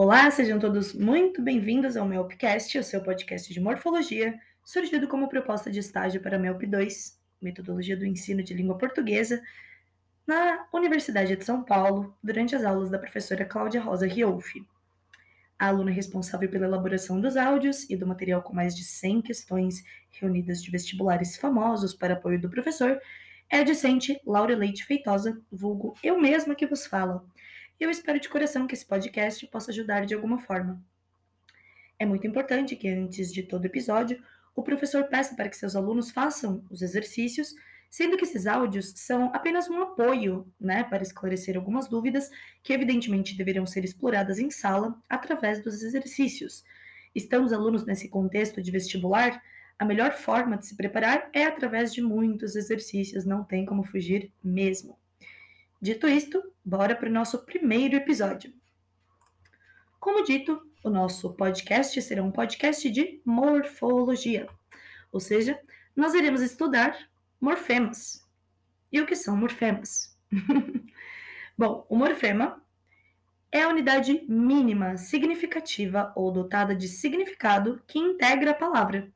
Olá, sejam todos muito bem-vindos ao MELPcast, o seu podcast de morfologia, surgido como proposta de estágio para MELP 2, Metodologia do Ensino de Língua Portuguesa, na Universidade de São Paulo, durante as aulas da professora Cláudia Rosa Riolfi. A aluna responsável pela elaboração dos áudios e do material com mais de 100 questões reunidas de vestibulares famosos para apoio do professor é a discente Laura Leite Feitosa, vulgo eu mesma que vos falo e eu espero de coração que esse podcast possa ajudar de alguma forma. É muito importante que, antes de todo episódio, o professor peça para que seus alunos façam os exercícios, sendo que esses áudios são apenas um apoio né, para esclarecer algumas dúvidas que, evidentemente, deveriam ser exploradas em sala através dos exercícios. Estão os alunos nesse contexto de vestibular? A melhor forma de se preparar é através de muitos exercícios, não tem como fugir mesmo. Dito isto, bora para o nosso primeiro episódio. Como dito, o nosso podcast será um podcast de morfologia, ou seja, nós iremos estudar morfemas. E o que são morfemas? Bom, o morfema é a unidade mínima significativa ou dotada de significado que integra a palavra.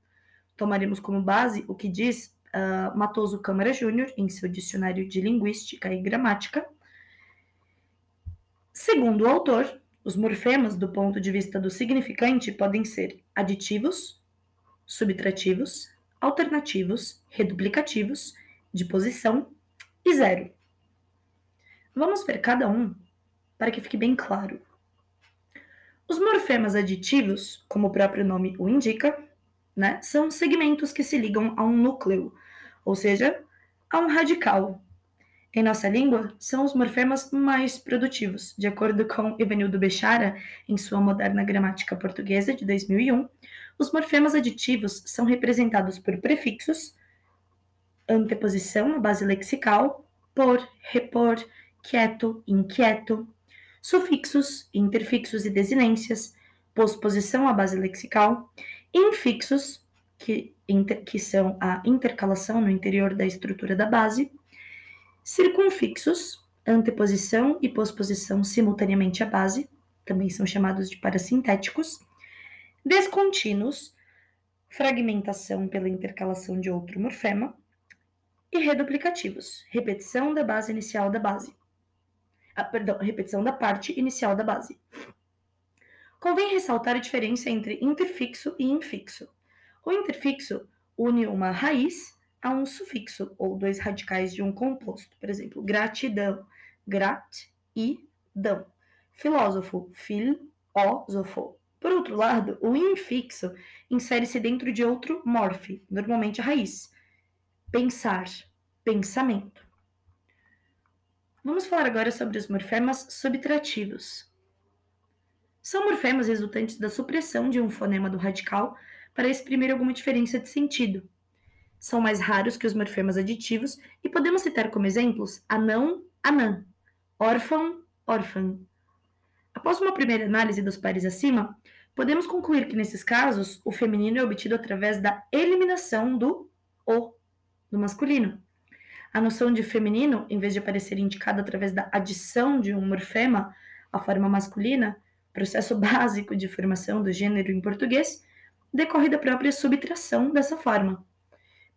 Tomaremos como base o que diz uh, Matoso Câmara Júnior, em seu Dicionário de Linguística e Gramática. Segundo o autor, os morfemas, do ponto de vista do significante, podem ser aditivos, subtrativos, alternativos, reduplicativos, de posição e zero. Vamos ver cada um para que fique bem claro. Os morfemas aditivos, como o próprio nome o indica, né, são segmentos que se ligam a um núcleo, ou seja, a um radical. Em nossa língua, são os morfemas mais produtivos. De acordo com Evanildo Bechara, em sua Moderna Gramática Portuguesa de 2001, os morfemas aditivos são representados por prefixos, anteposição na base lexical, por, repor, quieto, inquieto, sufixos, interfixos e desinências, posposição à base lexical, infixos, que, inter, que são a intercalação no interior da estrutura da base, circunfixos, anteposição e posposição simultaneamente à base, também são chamados de parasintéticos, descontínuos, fragmentação pela intercalação de outro morfema, e reduplicativos, repetição da base inicial da base. Ah, perdão, repetição da parte inicial da base. Convém ressaltar a diferença entre interfixo e infixo. O interfixo une uma raiz a um sufixo ou dois radicais de um composto. Por exemplo, gratidão, grat e dão. Filósofo, filósofo. Por outro lado, o infixo insere-se dentro de outro morfe, normalmente a raiz. Pensar, pensamento. Vamos falar agora sobre os morfemas subtrativos. São morfemas resultantes da supressão de um fonema do radical para exprimir alguma diferença de sentido. São mais raros que os morfemas aditivos e podemos citar como exemplos anão, anã, órfão, órfã. Após uma primeira análise dos pares acima, podemos concluir que nesses casos o feminino é obtido através da eliminação do o do masculino. A noção de feminino, em vez de aparecer indicada através da adição de um morfema à forma masculina, processo básico de formação do gênero em português, decorre da própria subtração dessa forma.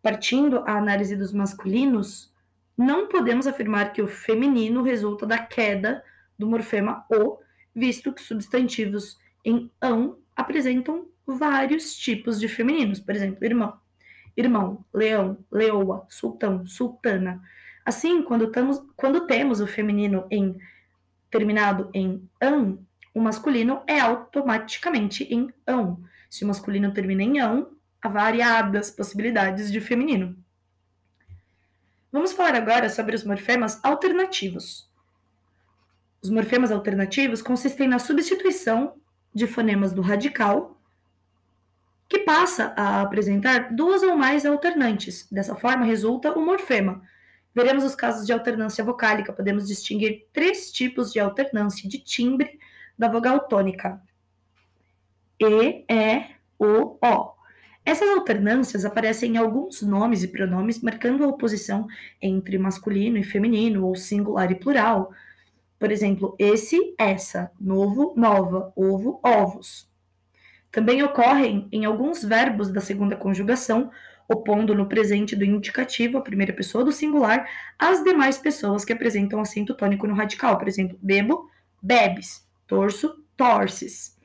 Partindo à análise dos masculinos, não podemos afirmar que o feminino resulta da queda do morfema o, visto que substantivos em ão apresentam vários tipos de femininos, por exemplo, irmão, irmão, leão, leoa, sultão, sultana. Assim, quando, tamos, quando temos o feminino em terminado em an, o masculino é automaticamente em ão. Se o masculino termina em ão, há variadas possibilidades de feminino. Vamos falar agora sobre os morfemas alternativos. Os morfemas alternativos consistem na substituição de fonemas do radical, que passa a apresentar duas ou mais alternantes. Dessa forma, resulta o morfema. Veremos os casos de alternância vocálica. Podemos distinguir três tipos de alternância de timbre da vogal tônica: E, E, O, O. Essas alternâncias aparecem em alguns nomes e pronomes, marcando a oposição entre masculino e feminino, ou singular e plural. Por exemplo, esse, essa, novo, nova, ovo, ovos. Também ocorrem em alguns verbos da segunda conjugação, opondo no presente do indicativo a primeira pessoa do singular às demais pessoas que apresentam acento tônico no radical. Por exemplo, bebo, bebes, torço, torces.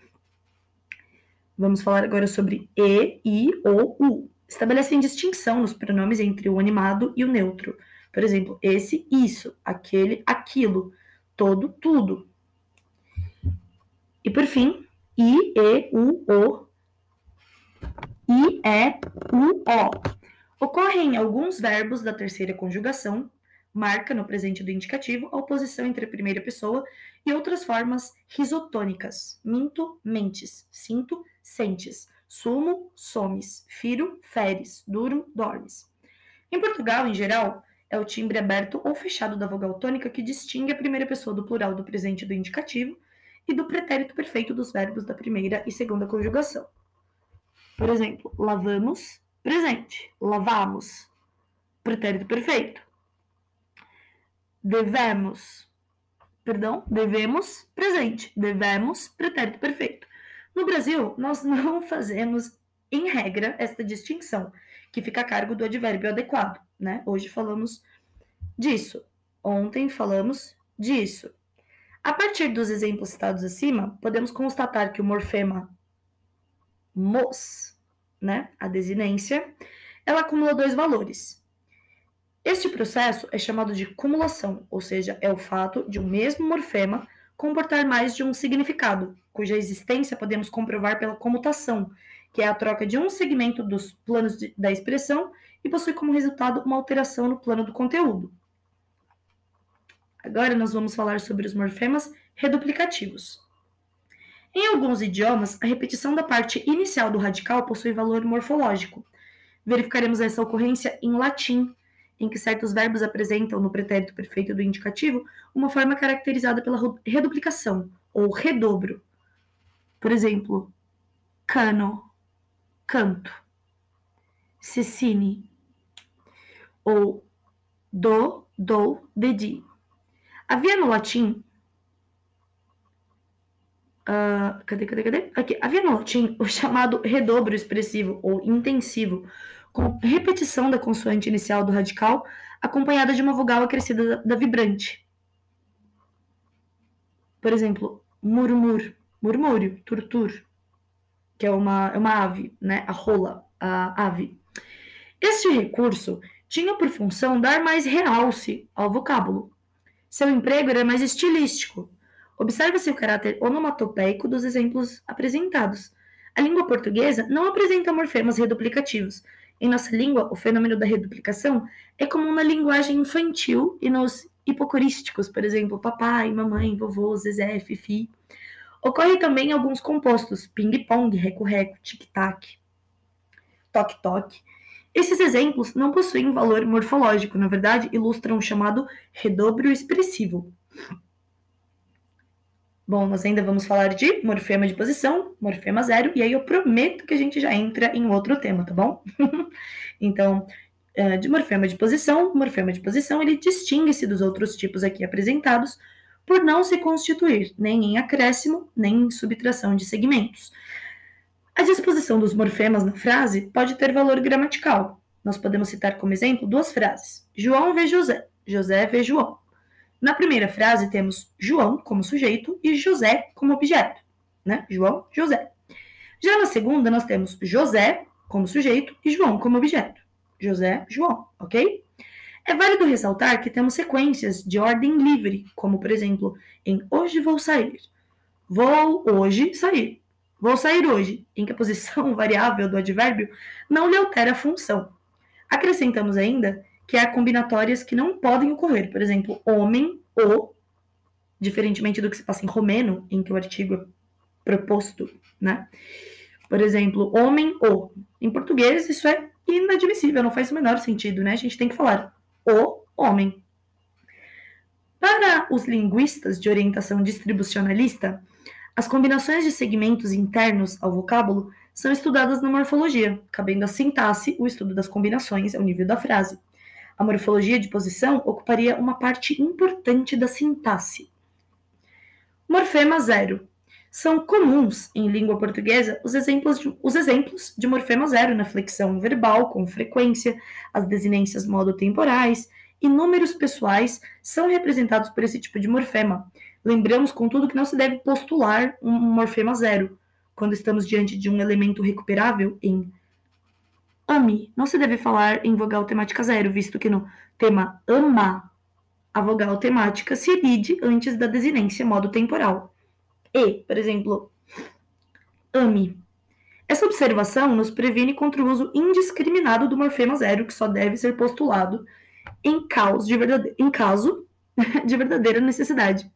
Vamos falar agora sobre e, i, o, u. Estabelecem distinção nos pronomes entre o animado e o neutro. Por exemplo, esse, isso, aquele, aquilo, todo, tudo. E por fim, i, e, u, o, i, e, u, o. Ocorrem alguns verbos da terceira conjugação, marca no presente do indicativo a oposição entre a primeira pessoa e outras formas risotônicas. Minto, mentes. Sinto, sentes. Sumo, somes. Firo, feres. Durmo, dormes. Em Portugal, em geral, é o timbre aberto ou fechado da vogal tônica que distingue a primeira pessoa do plural do presente do indicativo e do pretérito perfeito dos verbos da primeira e segunda conjugação. Por exemplo, lavamos, presente. Lavamos, pretérito perfeito. Devemos, perdão, devemos, presente. Devemos, pretérito perfeito. No Brasil, nós não fazemos, em regra, esta distinção, que fica a cargo do advérbio adequado, né? Hoje falamos disso. Ontem falamos disso. A partir dos exemplos citados acima, podemos constatar que o morfema mos, né, a desinência, ela acumula dois valores. Este processo é chamado de cumulação, ou seja, é o fato de um mesmo morfema comportar mais de um significado, cuja existência podemos comprovar pela comutação, que é a troca de um segmento dos planos de, da expressão e possui como resultado uma alteração no plano do conteúdo. Agora nós vamos falar sobre os morfemas reduplicativos. Em alguns idiomas, a repetição da parte inicial do radical possui valor morfológico. Verificaremos essa ocorrência em latim, em que certos verbos apresentam no pretérito perfeito do indicativo uma forma caracterizada pela reduplicação ou redobro. Por exemplo, cano, canto, cecine, ou do, dou, dedi. Havia no latim. Uh, cadê, cadê, cadê? Aqui. Havia no latim o chamado redobro expressivo ou intensivo, com repetição da consoante inicial do radical, acompanhada de uma vogal acrescida da, vibrante. Por exemplo, murmur, murmúrio, turtur, que é uma, é uma ave, né? A rola, a ave. Este recurso tinha por função dar mais realce ao vocábulo. Seu emprego era mais estilístico. Observa-se o caráter onomatopeico dos exemplos apresentados. A língua portuguesa não apresenta morfemas reduplicativos, em nossa língua, o fenômeno da reduplicação é comum na linguagem infantil e nos hipocorísticos, por exemplo, papai, mamãe, vovô, zezé, fifi. Ocorre também em alguns compostos, ping-pong, reco-reco, tic-tac, toque-toque. Esses exemplos não possuem valor morfológico, na verdade, ilustram o chamado redobro expressivo. Bom, nós ainda vamos falar de morfema de posição, morfema zero, e aí eu prometo que a gente já entra em outro tema, tá bom? então, é, de morfema de posição, morfema de posição, ele distingue-se dos outros tipos aqui apresentados por não se constituir nem em acréscimo, nem em subtração de segmentos. A disposição dos morfemas na frase pode ter valor gramatical. Nós podemos citar como exemplo duas frases: João vê José, José vê João. Na primeira frase temos João como sujeito e José como objeto, né? João, José. Já na segunda nós temos José como sujeito e João como objeto. José, João, ok? É válido ressaltar que temos sequências de ordem livre, como por exemplo, em hoje vou sair. Vou hoje sair. Vou sair hoje, em que a posição variável do advérbio não lhe altera a função. Acrescentamos ainda que há combinatórias que não podem ocorrer. Por exemplo, homem ou, diferentemente do que se passa em romeno, em que o artigo é proposto, né? Por exemplo, homem ou. Em português, isso é inadmissível, não faz o menor sentido, né? A gente tem que falar o homem. Para os linguistas de orientação distribucionalista, as combinações de segmentos internos ao vocábulo são estudadas na morfologia, cabendo à sintaxe o estudo das combinações ao nível da frase. A morfologia de posição ocuparia uma parte importante da sintaxe. Morfema zero. São comuns em língua portuguesa os exemplos, de, os exemplos de morfema zero na flexão verbal com frequência, as desinências modo-temporais e números pessoais são representados por esse tipo de morfema. Lembramos, contudo, que não se deve postular um morfema zero quando estamos diante de um elemento recuperável em ame. Não se deve falar em vogal temática zero, visto que no tema ama a vogal temática se elide antes da desinência modo temporal. E, por exemplo, ame. Essa observação nos previne contra o uso indiscriminado do morfema zero, que só deve ser postulado em, caos de verdade... em caso de verdadeira necessidade.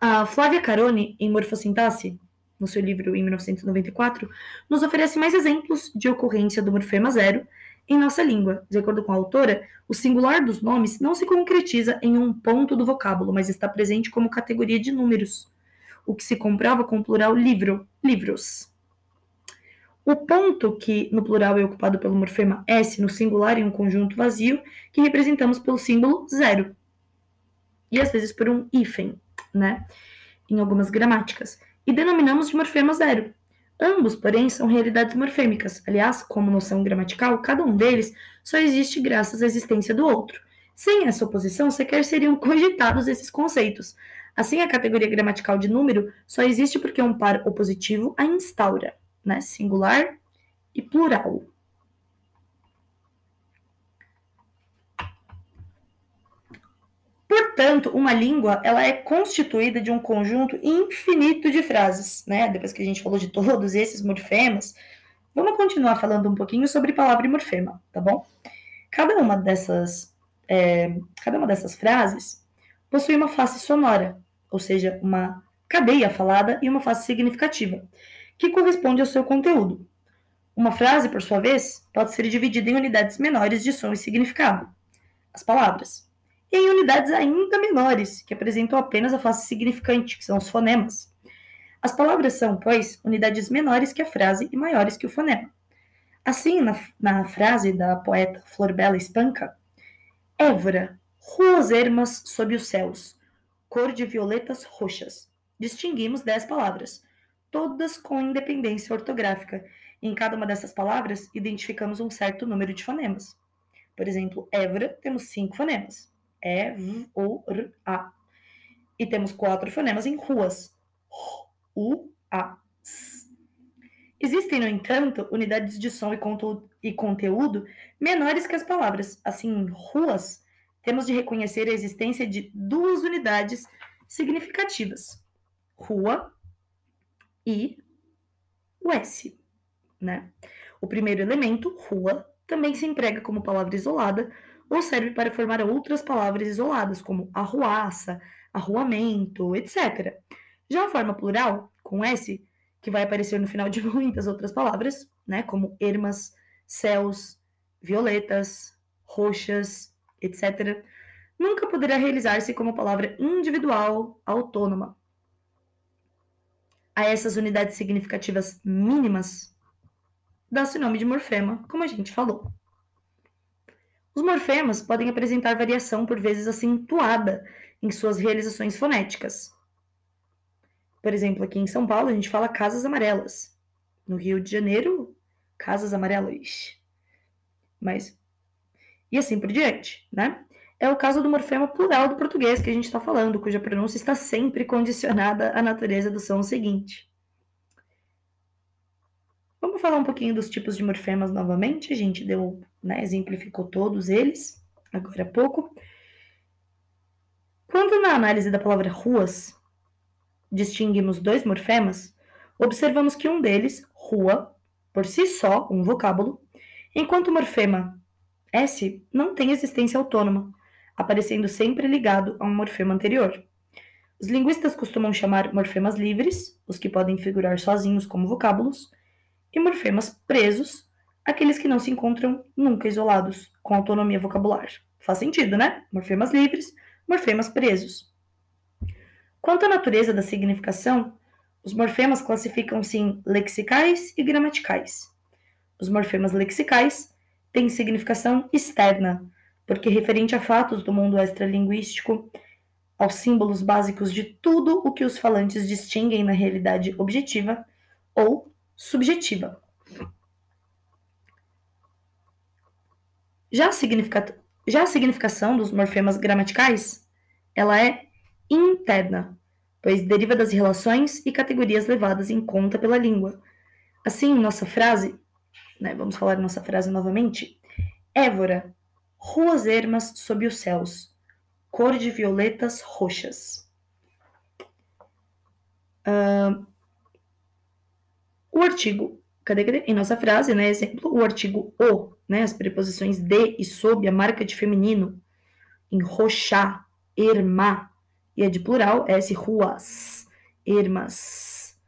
A Flávia Carone, em Morfossintaxe, no seu livro em 1994, nos oferece mais exemplos de ocorrência do morfema zero em nossa língua. De acordo com a autora, o singular dos nomes não se concretiza em um ponto do vocábulo, mas está presente como categoria de números, o que se comprova com o plural livro, livros. O ponto que no plural é ocupado pelo morfema S no singular em um conjunto vazio, que representamos pelo símbolo zero. E às vezes por um hífen, né? Em algumas gramáticas. E denominamos de morfema zero. Ambos, porém, são realidades morfêmicas. Aliás, como noção gramatical, cada um deles só existe graças à existência do outro. Sem essa oposição, sequer seriam cogitados esses conceitos. Assim, a categoria gramatical de número só existe porque um par opositivo a instaura, né? Singular e plural. Portanto, uma língua ela é constituída de um conjunto infinito de frases, né? Depois que a gente falou de todos esses morfemas, vamos continuar falando um pouquinho sobre palavra e morfema, tá bom? Cada uma dessas, é, cada uma dessas frases possui uma face sonora, ou seja, uma cadeia falada e uma face significativa, que corresponde ao seu conteúdo. Uma frase, por sua vez, pode ser dividida em unidades menores de som e significado, as palavras, e em unidades ainda menores, que apresentam apenas a face significante, que são os fonemas. As palavras são, pois, unidades menores que a frase e maiores que o fonema. Assim, na, na frase da poeta Florbela Espanca, Évora, ruas ermas sob os céus, cor de violetas roxas. Distinguimos dez palavras, todas com independência ortográfica. Em cada uma dessas palavras, identificamos um certo número de fonemas. Por exemplo, Évora, temos cinco fonemas. E, V, O, R, A. E temos quatro fonemas em ruas. U, A, S. Existem, no entanto, unidades de som e, conteúdo, e conteúdo menores que as palavras. Assim, em ruas, temos de reconhecer a existência de duas unidades significativas: rua e o S. Né? O primeiro elemento, rua, também se emprega como palavra isolada ou serve para formar outras palavras isoladas, como arruaça, arruamento, etc. Já a forma plural, com S, que vai aparecer no final de muitas outras palavras, né, como ermas, céus, violetas, roxas, etc., nunca poderá realizar-se como palavra individual, autônoma. A essas unidades significativas mínimas, dá-se nome de morfema, como a gente falou. Os morfemas podem apresentar variação por vezes acentuada em suas realizações fonéticas. Por exemplo, aqui em São Paulo a gente fala casas amarelas. No Rio de Janeiro, casas amarelas. Mas e assim por diante, né? É o caso do morfema plural do português que a gente está falando, cuja pronúncia está sempre condicionada à natureza do som seguinte. Vamos falar um pouquinho dos tipos de morfemas novamente. A gente deu, né, exemplificou todos eles agora há pouco. Quando na análise da palavra ruas distinguimos dois morfemas, observamos que um deles, rua, por si só, um vocábulo, enquanto o morfema S não tem existência autônoma, aparecendo sempre ligado a um morfema anterior. Os linguistas costumam chamar morfemas livres, os que podem figurar sozinhos como vocábulos, e morfemas presos, aqueles que não se encontram nunca isolados, com autonomia vocabular. Faz sentido, né? Morfemas livres, morfemas presos. Quanto à natureza da significação, os morfemas classificam-se em lexicais e gramaticais. Os morfemas lexicais tem significação externa, porque referente a fatos do mundo extralinguístico, aos símbolos básicos de tudo o que os falantes distinguem na realidade objetiva ou subjetiva. Já a. Já a significação dos morfemas gramaticais, ela é interna, pois deriva das relações e categorias levadas em conta pela língua. Assim, nossa frase, né, vamos falar nossa frase novamente, Évora, ruas ermas sob os céus, cor de violetas roxas. Uh, o artigo, cadê, cadê? Em nossa frase, né, exemplo, o artigo o, né, as preposições de e sob, a marca de feminino, enroxar, ermar, e a de plural, S, ruas, ermas,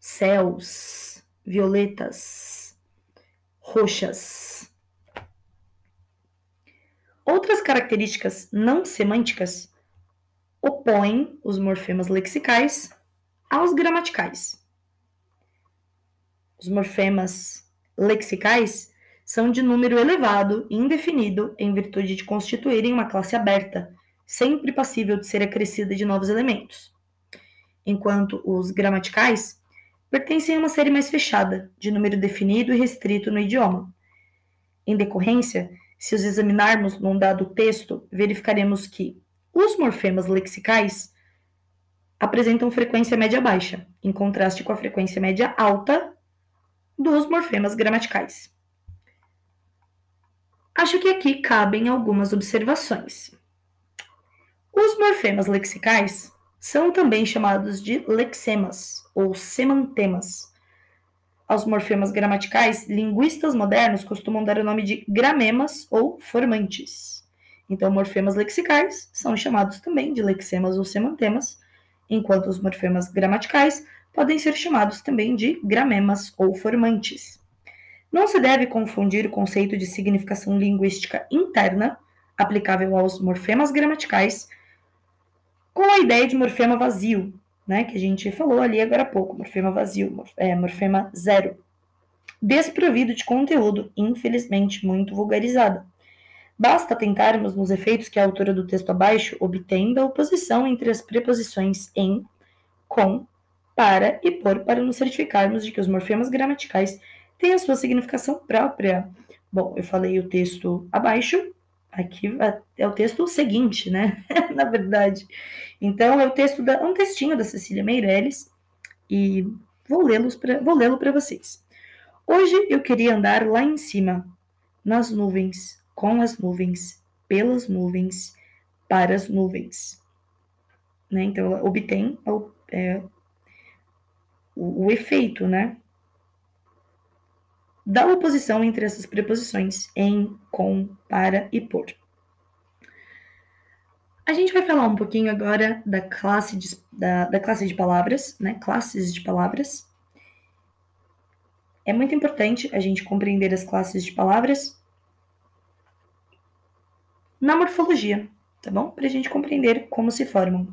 céus, violetas, roxas. Outras características não semânticas opõem os morfemas lexicais aos gramaticais. Os morfemas lexicais são de número elevado e indefinido em virtude de constituírem uma classe aberta, sempre passível de ser acrescida de novos elementos, enquanto os gramaticais pertencem a uma série mais fechada, de número definido e restrito no idioma. Em decorrência, se os examinarmos num dado texto, verificaremos que os morfemas lexicais apresentam frequência média baixa, em contraste com a frequência média alta dos morfemas gramaticais. Acho que aqui cabem algumas observações. Os morfemas lexicais são também chamados de lexemas ou semantemas aos morfemas gramaticais, linguistas modernos costumam dar o nome de gramemas ou formantes. Então, morfemas lexicais são chamados também de lexemas ou semantemas, enquanto os morfemas gramaticais podem ser chamados também de gramemas ou formantes. Não se deve confundir o conceito de significação linguística interna, aplicável aos morfemas gramaticais, com a ideia de morfema vazio, né, que a gente falou ali agora há pouco, morfema vazio, é, morfema zero, desprovido de conteúdo, infelizmente muito vulgarizado. Basta tentarmos nos efeitos que a autora do texto abaixo obtém da oposição entre as preposições em, com, para e por, para nos certificarmos de que os morfemas gramaticais têm a sua significação própria. Bom, eu falei o texto abaixo, aqui é o texto seguinte, né? Na verdade. Então, é o texto da, um textinho da Cecília Meirelles e vou lê-lo para vocês. Hoje eu queria andar lá em cima, nas nuvens, com as nuvens, pelas nuvens, para as nuvens. Né? Então, ela obtém é, o, o efeito, né? Da oposição entre essas preposições em, com, para e por. A gente vai falar um pouquinho agora da classe de, da, da classe de palavras, né? Classes de palavras. É muito importante a gente compreender as classes de palavras na morfologia, tá bom? Para a gente compreender como se formam.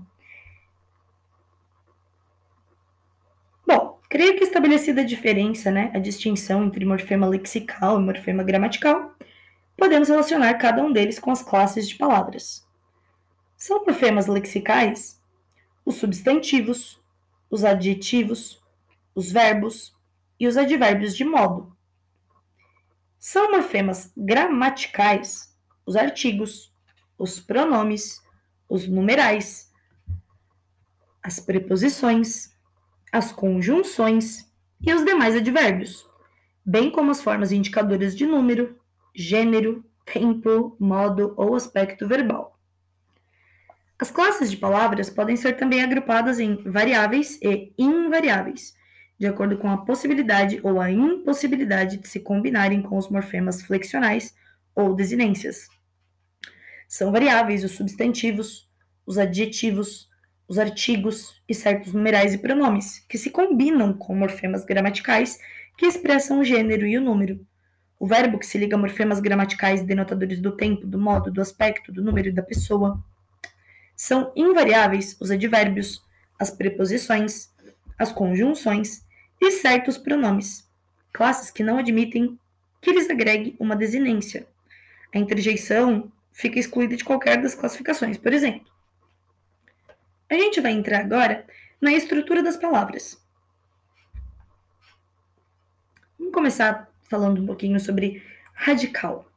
Bom, creio que estabelecida a diferença, né, a distinção entre morfema lexical e morfema gramatical, podemos relacionar cada um deles com as classes de palavras. São morfemas lexicais os substantivos, os adjetivos, os verbos e os advérbios de modo. São morfemas gramaticais os artigos, os pronomes, os numerais, as preposições, as conjunções e os demais advérbios, bem como as formas indicadoras de número, gênero, tempo, modo ou aspecto verbal. As classes de palavras podem ser também agrupadas em variáveis e invariáveis, de acordo com a possibilidade ou a impossibilidade de se combinarem com os morfemas flexionais ou desinências. São variáveis os substantivos, os adjetivos, os artigos e certos numerais e pronomes, que se combinam com morfemas gramaticais que expressam o gênero e o número. O verbo que se liga a morfemas gramaticais denotadores do tempo, do modo, do aspecto, do número e da pessoa são invariáveis os advérbios, as preposições, as conjunções e certos pronomes, classes que não admitem que lhes agregue uma desinência. A interjeição fica excluída de qualquer das classificações. Por exemplo, A gente vai entrar agora na estrutura das palavras. Vamos começar falando um pouquinho sobre radical.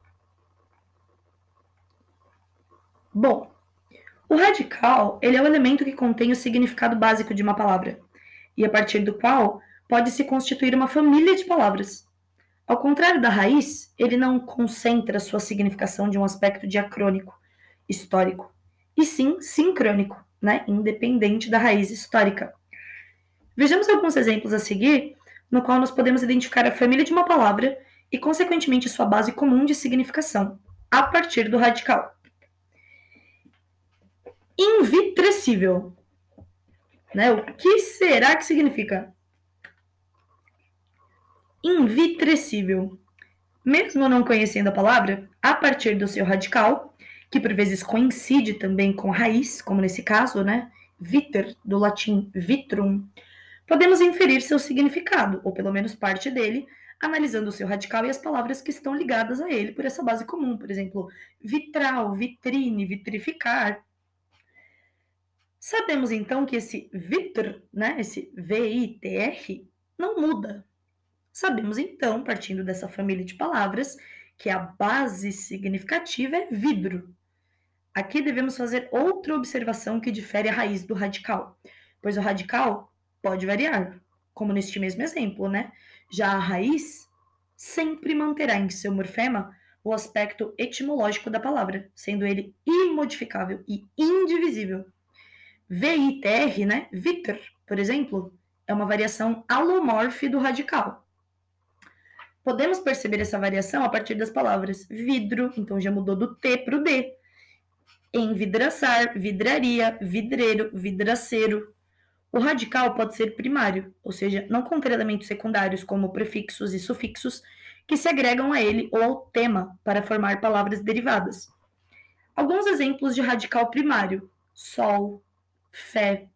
Bom, o radical ele é o elemento que contém o significado básico de uma palavra e a partir do qual pode se constituir uma família de palavras. Ao contrário da raiz, ele não concentra sua significação de um aspecto diacrônico, histórico, e sim sincrônico, né, independente da raiz histórica. Vejamos alguns exemplos a seguir, no qual nós podemos identificar a família de uma palavra e, consequentemente, sua base comum de significação, a partir do radical. Invitrecível. Né? O que será que significa? Invitrecível. Mesmo não conhecendo a palavra, a partir do seu radical, que por vezes coincide também com raiz, como nesse caso, né? Viter, do latim vitrum, podemos inferir seu significado, ou pelo menos parte dele, analisando o seu radical e as palavras que estão ligadas a ele por essa base comum, por exemplo, vitral, vitrine, vitrificar. Sabemos então que esse vitr, né, esse V-I-T-R, não muda. Sabemos então, partindo dessa família de palavras, que a base significativa é vidro. Aqui devemos fazer outra observação que difere a raiz do radical, pois o radical pode variar, como neste mesmo exemplo, né? Já a raiz sempre manterá em seu morfema o aspecto etimológico da palavra, sendo ele imodificável e indivisível. VITR, né? Viter, por exemplo, é uma variação alomorfe do radical. Podemos perceber essa variação a partir das palavras vidro, então já mudou do T para o D, envidraçar, vidraria, vidreiro, vidraceiro. O radical pode ser primário, ou seja, não conter elementos secundários como prefixos e sufixos que se agregam a ele ou ao tema para formar palavras derivadas. Alguns exemplos de radical primário: sol, fé,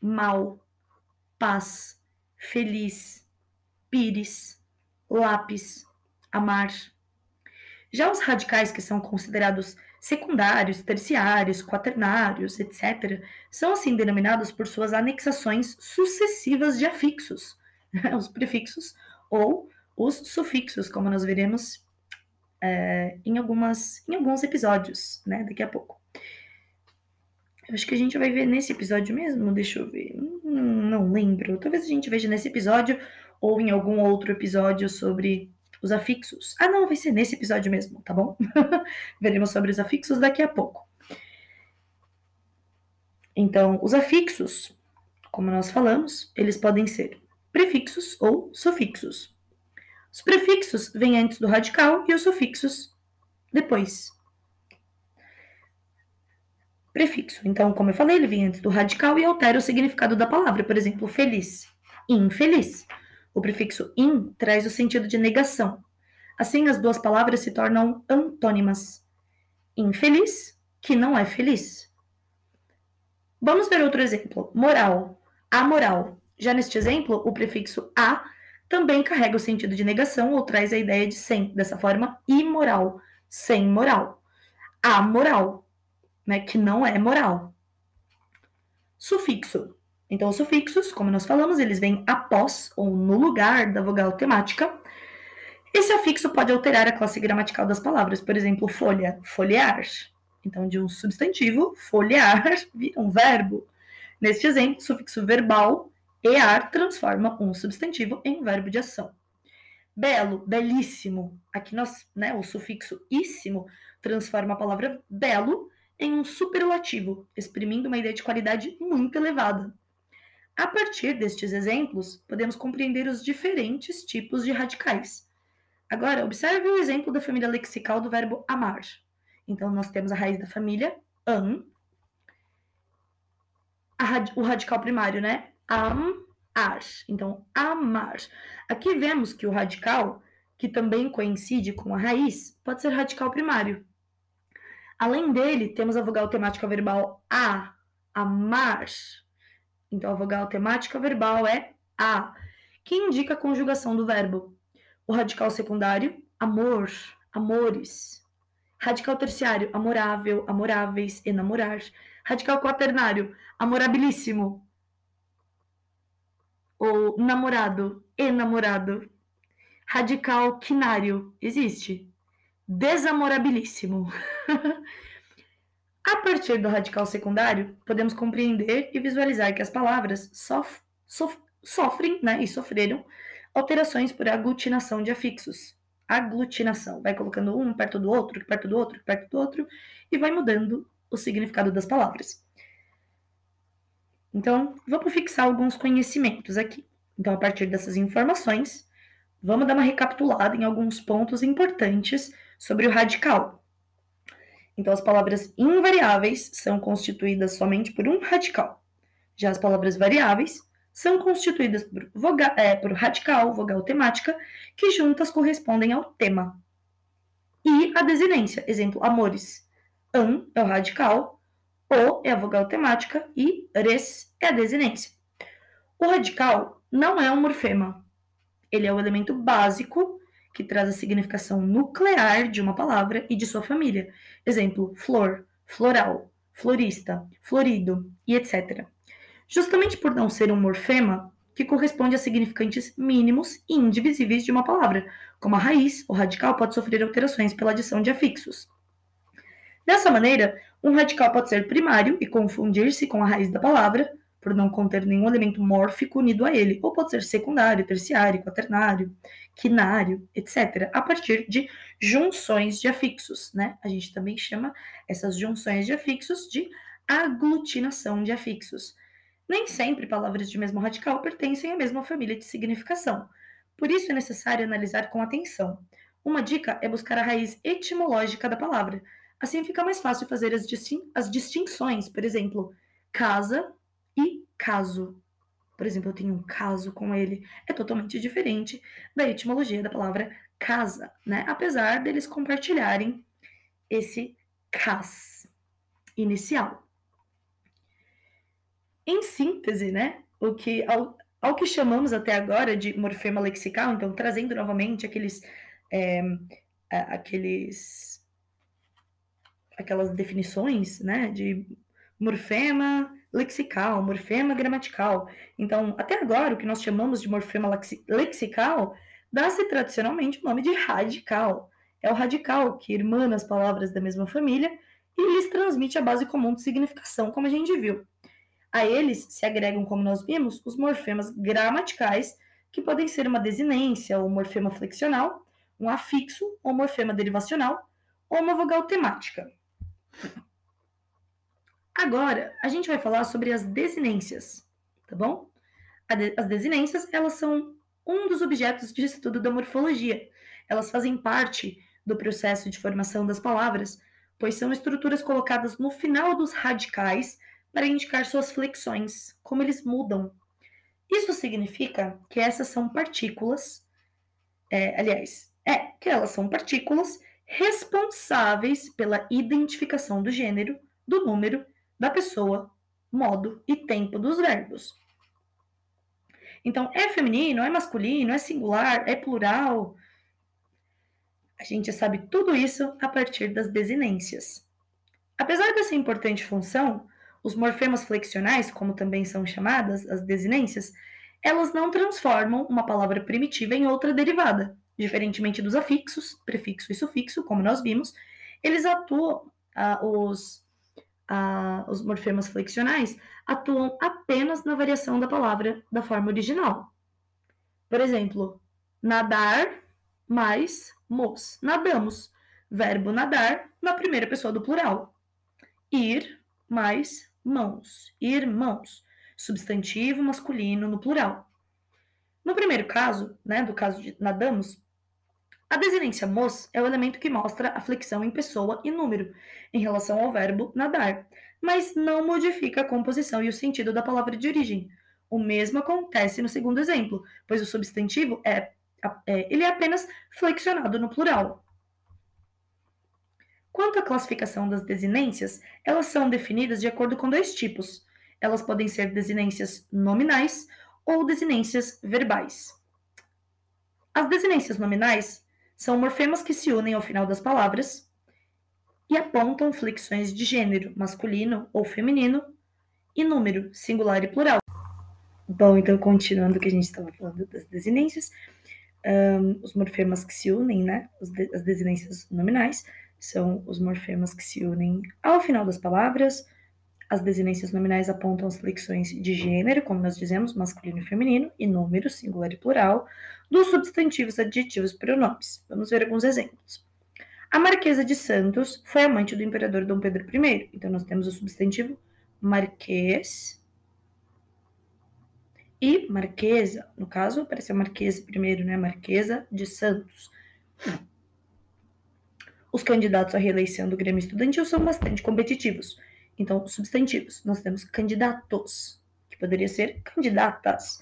mal, paz, feliz, pires, lápis, amar. Já os radicais que são considerados secundários, terciários, quaternários, etc., são assim denominados por suas anexações sucessivas de afixos, os prefixos ou os sufixos, como nós veremos é, em, algumas, em alguns episódios, né, daqui a pouco. Eu acho que a gente vai ver nesse episódio mesmo, deixa eu ver, hum, não lembro. Talvez a gente veja nesse episódio ou em algum outro episódio sobre os afixos. Ah, não, vai ser nesse episódio mesmo, tá bom? Veremos sobre os afixos daqui a pouco. Então, os afixos, como nós falamos, eles podem ser prefixos ou sufixos. Os prefixos vêm antes do radical e os sufixos depois. Prefixo. Então, como eu falei, ele vem antes do radical e altera o significado da palavra. Por exemplo, feliz, infeliz. O prefixo in traz o sentido de negação. Assim, as duas palavras se tornam antônimas. Infeliz, que não é feliz. Vamos ver outro exemplo. Moral, amoral. Já neste exemplo, o prefixo a também carrega o sentido de negação ou traz a ideia de sem, dessa forma, imoral, sem moral. Amoral, né, que não é moral. Sufixo, então, os sufixos, como nós falamos, eles vêm após ou no lugar da vogal temática. Esse afixo pode alterar a classe gramatical das palavras. Por exemplo, folha, folhear. Então, de um substantivo, folhear, vira um verbo. Neste exemplo, o sufixo verbal, ear, transforma um substantivo em verbo de ação. Belo, belíssimo. Aqui nós, né, o sufixo íssimo transforma a palavra belo em um superlativo, exprimindo uma ideia de qualidade muito elevada. A partir destes exemplos, podemos compreender os diferentes tipos de radicais. Agora, observe o exemplo da família lexical do verbo amar. Então, nós temos a raiz da família, am, rad o radical primário, né? Am, ar. Então, amar. Aqui vemos que o radical, que também coincide com a raiz, pode ser radical primário. Além dele, temos a vogal temática verbal a, amar, então, a vogal temática verbal é a, que indica a conjugação do verbo. O radical secundário, amor, amores. Radical terciário, amorável, amoráveis, enamorar. Radical quaternário, amorabilíssimo. Ou namorado, enamorado. Radical quinário, existe. Desamorabilíssimo. A partir do radical secundário, podemos compreender e visualizar que as palavras sof sof sofrem né, e sofreram alterações por aglutinação de afixos. Aglutinação. Vai colocando um perto do outro, perto do outro, perto do outro, e vai mudando o significado das palavras. Então, vamos fixar alguns conhecimentos aqui. Então, a partir dessas informações, vamos dar uma recapitulada em alguns pontos importantes sobre o radical. Então, as palavras invariáveis são constituídas somente por um radical. Já as palavras variáveis são constituídas por, vogal, é, por radical, vogal temática, que juntas correspondem ao tema. E a desinência, exemplo, amores. An é o radical, o é a vogal temática e res é a desinência. O radical não é um morfema. Ele é o elemento básico que traz a significação nuclear de uma palavra e de sua família. Exemplo, flor, floral, florista, florido e etc. Justamente por não ser um morfema, que corresponde a significantes mínimos e indivisíveis de uma palavra, como a raiz, o radical pode sofrer alterações pela adição de afixos. Dessa maneira, um radical pode ser primário e confundir-se com a raiz da palavra, por não conter nenhum elemento mórfico unido a ele, ou pode ser secundário, terciário, quaternário, quinário, etc., a partir de junções de afixos, né? A gente também chama essas junções de afixos de aglutinação de afixos. Nem sempre palavras de mesmo radical pertencem à mesma família de significação. Por isso é necessário analisar com atenção. Uma dica é buscar a raiz etimológica da palavra. Assim fica mais fácil fazer as, distin as distinções, por exemplo, casa caso. Por exemplo, eu tenho um caso com ele. É totalmente diferente da etimologia da palavra casa, né? Apesar deles compartilharem esse cas inicial. Em síntese, né? O que ao, ao que chamamos até agora de morfema lexical, então trazendo novamente aqueles é, aqueles aquelas definições, né, de morfema lexical, morfema gramatical. Então, até agora, o que nós chamamos de morfema lexical dá-se tradicionalmente o nome de radical. É o radical que irmana as palavras da mesma família e lhes transmite a base comum de significação, como a gente viu. A eles se agregam, como nós vimos, os morfemas gramaticais, que podem ser uma desinência ou morfema flexional, um afixo ou morfema derivacional, ou uma vogal temática. Agora, a gente vai falar sobre as desinências, tá bom? As desinências, elas são um dos objetos de estudo da morfologia. Elas fazem parte do processo de formação das palavras, pois são estruturas colocadas no final dos radicais para indicar suas flexões, como eles mudam. Isso significa que essas são partículas, é, aliás, é que elas são partículas responsáveis pela identificação do gênero, do número da pessoa, modo e tempo dos verbos. Então, é feminino, é masculino, é singular, é plural. A gente sabe tudo isso a partir das desinências. Apesar dessa importante função, os morfemas flexionais, como também são chamadas as desinências, elas não transformam uma palavra primitiva em outra derivada. Diferentemente dos afixos, prefixo e sufixo, como nós vimos, eles atuam, ah, os os morfemas flexionais atuam apenas na variação da palavra da forma original. Por exemplo, nadar mais mos. Nadamos. Verbo nadar na primeira pessoa do plural. Ir mais mãos. Irmãos. Substantivo masculino no plural. No primeiro caso, né, do caso de nadamos, a desinência mos é o elemento que mostra a flexão em pessoa e número, em relação ao verbo nadar, mas não modifica a composição e o sentido da palavra de origem. O mesmo acontece no segundo exemplo, pois o substantivo é, é ele é apenas flexionado no plural. Quanto à classificação das desinências, elas são definidas de acordo com dois tipos. Elas podem ser desinências nominais ou desinências verbais. As desinências nominais são morfemas que se unem ao final das palavras e apontam flexões de gênero masculino ou feminino e número singular e plural. Bom, então continuando o que a gente estava falando das desinências, um, os morfemas que se unem, né? As desinências nominais são os morfemas que se unem ao final das palavras. As desinências nominais apontam as flexões de gênero, como nós dizemos, masculino e feminino, e número, singular e plural, dos substantivos, adjetivos e pronomes. Vamos ver alguns exemplos. A Marquesa de Santos foi amante do imperador Dom Pedro I. Então, nós temos o substantivo marquês e marquesa. No caso, apareceu marquesa primeiro, né? Marquesa de Santos. Os candidatos à reeleição do Grêmio Estudantil são bastante competitivos. Então, substantivos, nós temos candidatos, que poderia ser candidatas.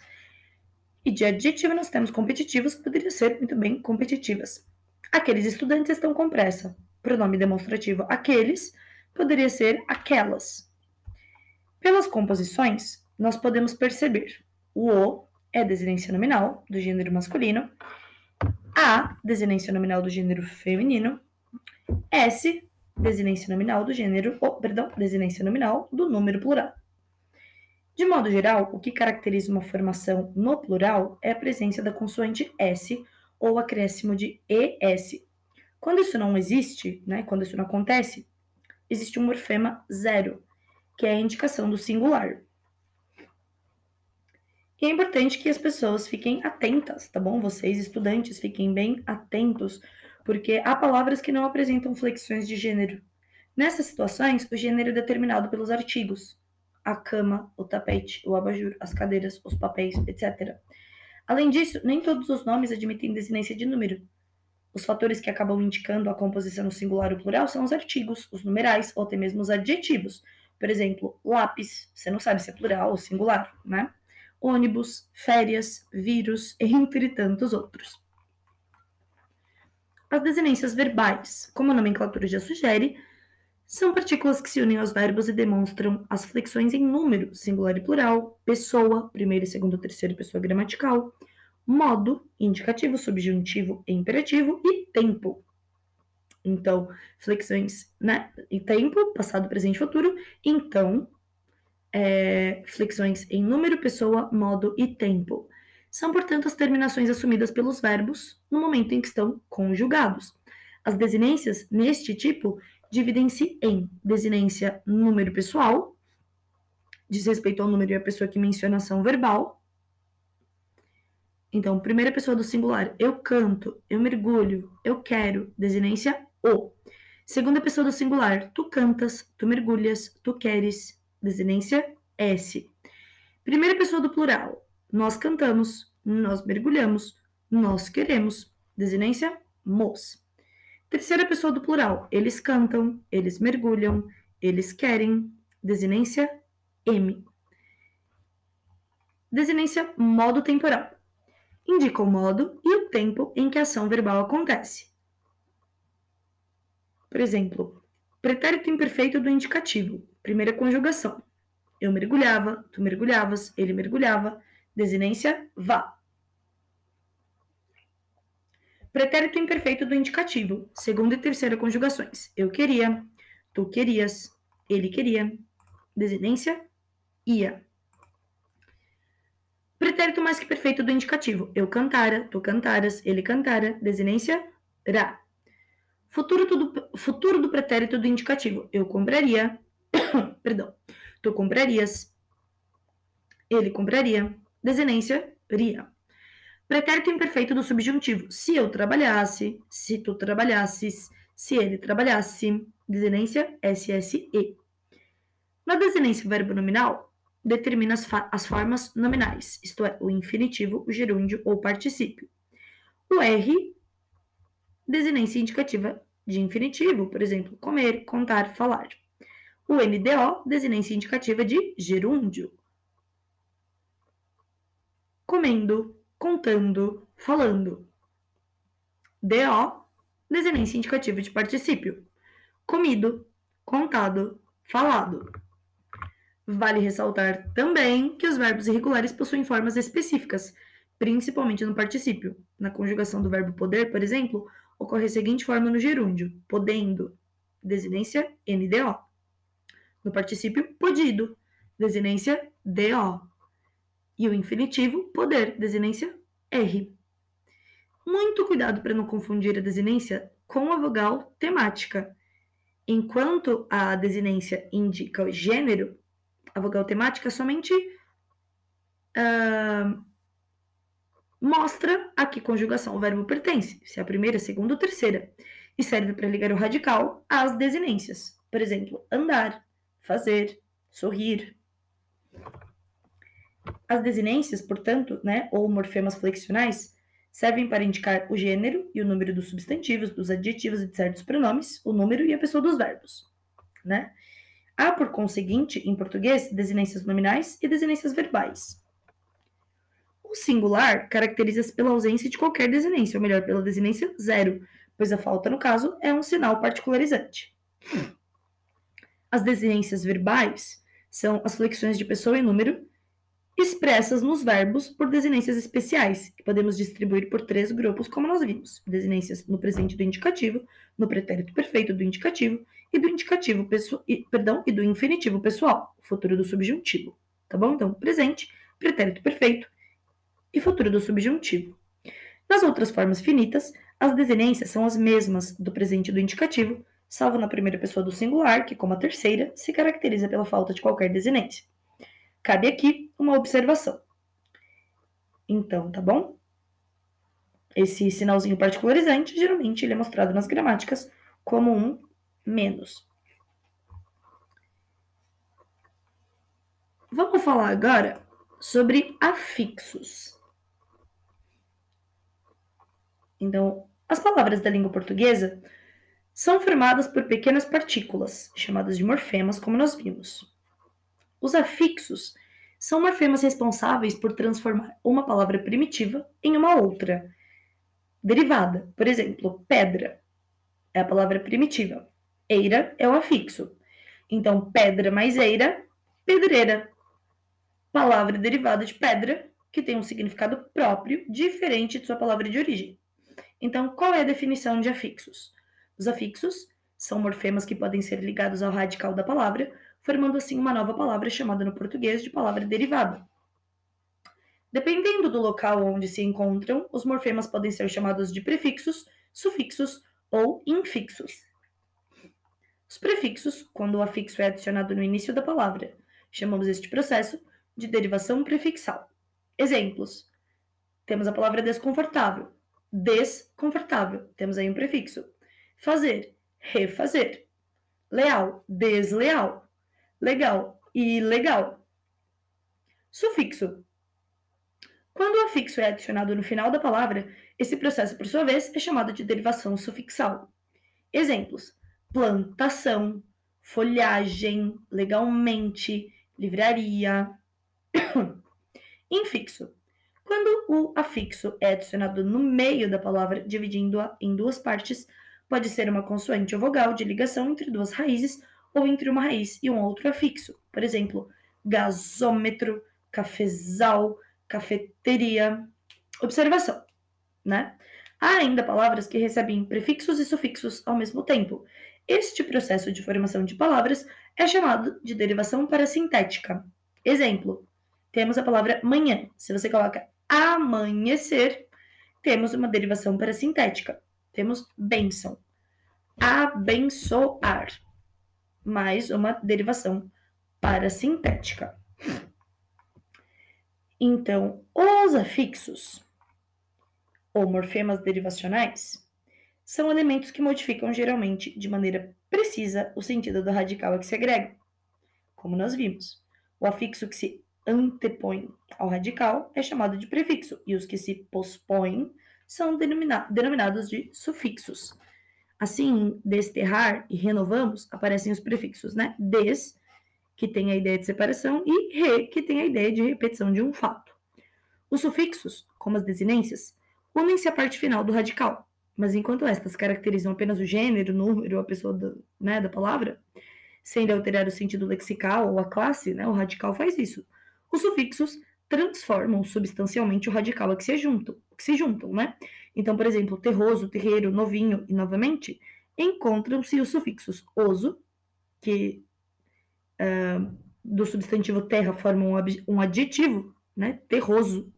E de adjetivo, nós temos competitivos, que poderia ser muito bem competitivas. Aqueles estudantes estão com pressa. Pronome demonstrativo aqueles poderia ser aquelas. Pelas composições, nós podemos perceber o O é desinência nominal do gênero masculino, A, desinência nominal do gênero feminino, S, desinência nominal do gênero, oh, perdão, desinência nominal do número plural. De modo geral, o que caracteriza uma formação no plural é a presença da consoante S ou acréscimo de ES. Quando isso não existe, né, quando isso não acontece, existe um morfema zero, que é a indicação do singular. E é importante que as pessoas fiquem atentas, tá bom? Vocês, estudantes, fiquem bem atentos, porque há palavras que não apresentam flexões de gênero. Nessas situações, o gênero é determinado pelos artigos: a cama, o tapete, o abajur, as cadeiras, os papéis, etc. Além disso, nem todos os nomes admitem desinência de número. Os fatores que acabam indicando a composição no singular ou plural são os artigos, os numerais ou até mesmo os adjetivos. Por exemplo, lápis, você não sabe se é plural ou singular, né? Ônibus, férias, vírus, entre tantos outros. As desinências verbais, como a nomenclatura já sugere, são partículas que se unem aos verbos e demonstram as flexões em número, singular e plural, pessoa, primeira, segunda, terceira pessoa gramatical, modo, indicativo, subjuntivo e imperativo, e tempo. Então, flexões né, em tempo, passado, presente e futuro. Então, é, flexões em número, pessoa, modo e tempo. São, portanto, as terminações assumidas pelos verbos no momento em que estão conjugados. As desinências, neste tipo, dividem-se em desinência número pessoal, diz respeito ao número e à pessoa que menciona ação verbal. Então, primeira pessoa do singular, eu canto, eu mergulho, eu quero, desinência o. Segunda pessoa do singular, tu cantas, tu mergulhas, tu queres, desinência S. Primeira pessoa do plural, nós cantamos, nós mergulhamos, nós queremos, desinência mos. Terceira pessoa do plural. Eles cantam, eles mergulham, eles querem. Desinência M. Desinência modo temporal. Indica o modo e o tempo em que a ação verbal acontece. Por exemplo, pretérito imperfeito do indicativo. Primeira conjugação. Eu mergulhava, tu mergulhavas, ele mergulhava. Desinência vá. Pretérito imperfeito do indicativo, segunda e terceira conjugações. Eu queria, tu querias, ele queria. Desinência, ia. Pretérito mais que perfeito do indicativo. Eu cantara, tu cantaras, ele cantara. Desinência, ra. Futuro futuro do pretérito do indicativo. Eu compraria. perdão. Tu comprarias. Ele compraria. Desinência, ria. Pretérito imperfeito do subjuntivo. Se eu trabalhasse, se tu trabalhasses, se ele trabalhasse. Desinência SSE. Na desinência verbo nominal, determina as, as, formas nominais, isto é, o infinitivo, o gerúndio ou particípio. O R, desinência indicativa de infinitivo, por exemplo, comer, contar, falar. O NDO, desinência indicativa de gerúndio. Comendo, contando, falando. DO, desinência indicativa de particípio. Comido, contado, falado. Vale ressaltar também que os verbos irregulares possuem formas específicas, principalmente no particípio. Na conjugação do verbo poder, por exemplo, ocorre a seguinte forma no gerúndio: podendo. desinência NDO. No particípio podido, desinência DO. E o infinitivo poder, desinência R. Muito cuidado para não confundir a desinência com a vogal temática. Enquanto a desinência indica o gênero, a vogal temática somente uh, mostra a que conjugação o verbo pertence, se é a primeira, segunda ou terceira, e serve para ligar o radical às desinências. Por exemplo, andar, fazer, sorrir. As desinências, portanto, né, ou morfemas flexionais, servem para indicar o gênero e o número dos substantivos, dos adjetivos e de certos pronomes, o número e a pessoa dos verbos, né? Há, por conseguinte, em português, desinências nominais e desinências verbais. O singular caracteriza-se pela ausência de qualquer desinência, ou melhor, pela desinência zero, pois a falta, no caso, é um sinal particularizante. As desinências verbais são as flexões de pessoa e número expressas nos verbos por desinências especiais, que podemos distribuir por três grupos, como nós vimos: desinências no presente do indicativo, no pretérito perfeito do indicativo e do indicativo pessoal, perdão, e do infinitivo pessoal, futuro do subjuntivo. Tá bom? Então, presente, pretérito perfeito e futuro do subjuntivo. Nas outras formas finitas, as desinências são as mesmas do presente do indicativo, salvo na primeira pessoa do singular, que, como a terceira, se caracteriza pela falta de qualquer desinência. Cabe aqui uma observação. Então, tá bom? Esse sinalzinho particularizante, geralmente, ele é mostrado nas gramáticas como um menos. Vamos falar agora sobre afixos. Então, as palavras da língua portuguesa são formadas por pequenas partículas, chamadas de morfemas, como nós vimos. Os afixos são morfemas responsáveis por transformar uma palavra primitiva em uma outra derivada. Por exemplo, pedra é a palavra primitiva, eira é o afixo. Então, pedra mais eira, pedreira. Palavra derivada de pedra que tem um significado próprio, diferente de sua palavra de origem. Então, qual é a definição de afixos? Os afixos são morfemas que podem ser ligados ao radical da palavra, formando assim uma nova palavra chamada no português de palavra derivada. Dependendo do local onde se encontram, os morfemas podem ser chamados de prefixos, sufixos ou infixos. Os prefixos, quando o afixo é adicionado no início da palavra, chamamos este processo de derivação prefixal. Exemplos: temos a palavra desconfortável, desconfortável. Temos aí um prefixo. Fazer, refazer. Leal, desleal. Legal, ilegal. Sufixo. Quando o afixo é adicionado no final da palavra, esse processo, por sua vez, é chamado de derivação sufixal. Exemplos: plantação, folhagem, legalmente, livraria. Infixo. Quando o afixo é adicionado no meio da palavra, dividindo-a em duas partes, pode ser uma consoante ou vogal de ligação entre duas raízes ou entre uma raiz e um outro afixo. Por exemplo, gasômetro, cafezal, cafeteria. Observação, né? Há ainda palavras que recebem prefixos e sufixos ao mesmo tempo. Este processo de formação de palavras é chamado de derivação parasintética. Exemplo: temos a palavra manhã. Se você coloca amanhecer, temos uma derivação parasintética. Temos bênção. Abençoar. Mais uma derivação parasintética. Então, os afixos, ou morfemas derivacionais, são elementos que modificam geralmente de maneira precisa o sentido do radical a que se agrega. Como nós vimos, o afixo que se antepõe ao radical é chamado de prefixo, e os que se pospõem são denominados de sufixos. Assim, desterrar e renovamos aparecem os prefixos, né? Des, que tem a ideia de separação, e re, que tem a ideia de repetição de um fato. Os sufixos, como as desinências, unem-se à parte final do radical, mas enquanto estas caracterizam apenas o gênero, o número, a pessoa do, né, da palavra, sem alterar o sentido lexical ou a classe, né, o radical faz isso. Os sufixos transformam substancialmente o radical a que se juntam, que se juntam, né? Então, por exemplo, terroso, terreiro, novinho e novamente encontram-se os sufixos oso, que uh, do substantivo terra forma um, um adjetivo, né? Terroso.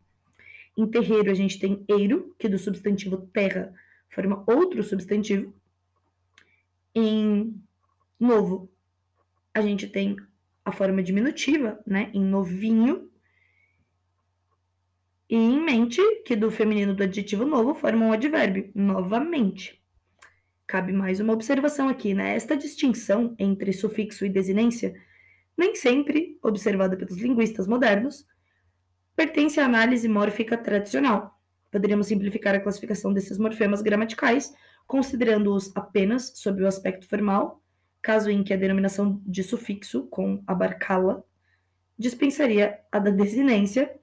Em terreiro, a gente tem eiro, que do substantivo terra forma outro substantivo. Em novo, a gente tem a forma diminutiva, né? Em novinho. E em mente, que do feminino do adjetivo novo forma um advérbio, novamente. Cabe mais uma observação aqui, né? Esta distinção entre sufixo e desinência, nem sempre observada pelos linguistas modernos, pertence à análise mórfica tradicional. Poderíamos simplificar a classificação desses morfemas gramaticais, considerando-os apenas sob o aspecto formal, caso em que a denominação de sufixo, com abarcá-la, dispensaria a da desinência,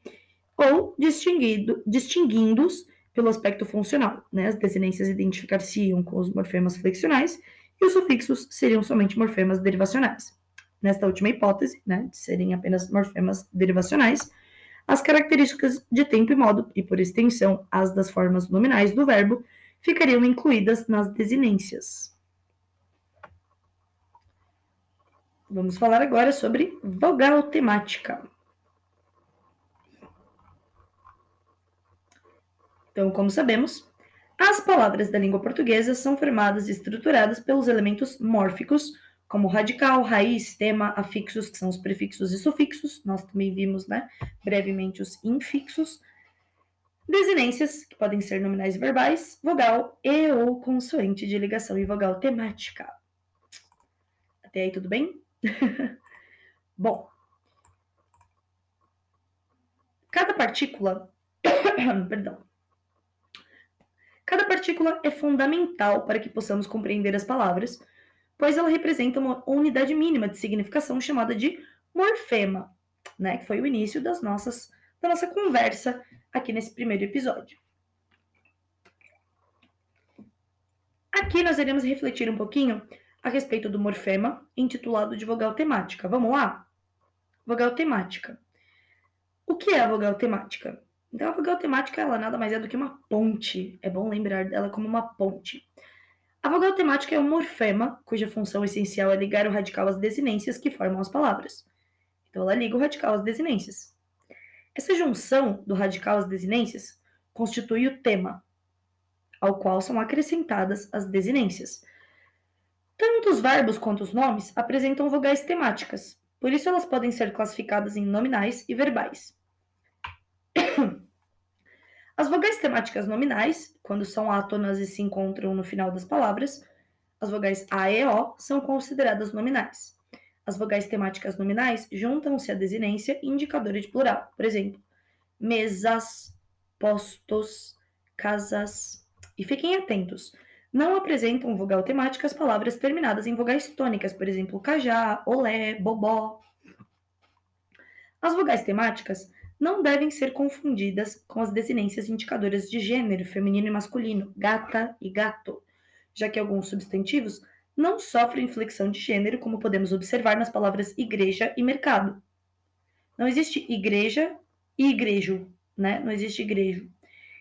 ou distinguindo-os pelo aspecto funcional. Né? As desinências identificar-se-iam com os morfemas flexionais e os sufixos seriam somente morfemas derivacionais. Nesta última hipótese, né, de serem apenas morfemas derivacionais, as características de tempo e modo, e por extensão as das formas nominais do verbo, ficariam incluídas nas desinências. Vamos falar agora sobre vogal temática. Então, como sabemos, as palavras da língua portuguesa são formadas e estruturadas pelos elementos mórficos como radical, raiz, tema, afixos, que são os prefixos e sufixos. Nós também vimos, né, brevemente os infixos. Desinências, que podem ser nominais e verbais, vogal e ou consoante de ligação e vogal temática. Até aí tudo bem? Bom, cada partícula, perdão, cada partícula é fundamental para que possamos compreender as palavras, pois ela representa uma unidade mínima de significação chamada de morfema, né? Que foi o início das nossas, da nossa conversa aqui nesse primeiro episódio. Aqui nós iremos refletir um pouquinho a respeito do morfema, intitulado de vogal temática. Vamos lá? Vogal temática. O que é a vogal temática? Então, a vogal temática ela nada mais é do que uma ponte. É bom lembrar dela como uma ponte. A vogal temática é um morfema cuja função essencial é ligar o radical às desinências que formam as palavras. Então, ela liga o radical às desinências. Essa junção do radical às desinências constitui o tema, ao qual são acrescentadas as desinências. Tanto os verbos quanto os nomes apresentam vogais temáticas, por isso elas podem ser classificadas em nominais e verbais. As vogais temáticas nominais, quando são átonas e se encontram no final das palavras, as vogais A e O são consideradas nominais. As vogais temáticas nominais juntam-se à desinência indicadora de plural. Por exemplo, mesas, postos, casas. E fiquem atentos, não apresentam vogal temática as palavras terminadas em vogais tônicas, por exemplo, cajá, olé, bobó. As vogais temáticas não devem ser confundidas com as desinências indicadoras de gênero feminino e masculino, gata e gato, já que alguns substantivos não sofrem inflexão de gênero, como podemos observar nas palavras igreja e mercado. Não existe igreja e igrejo, né? Não existe igrejo.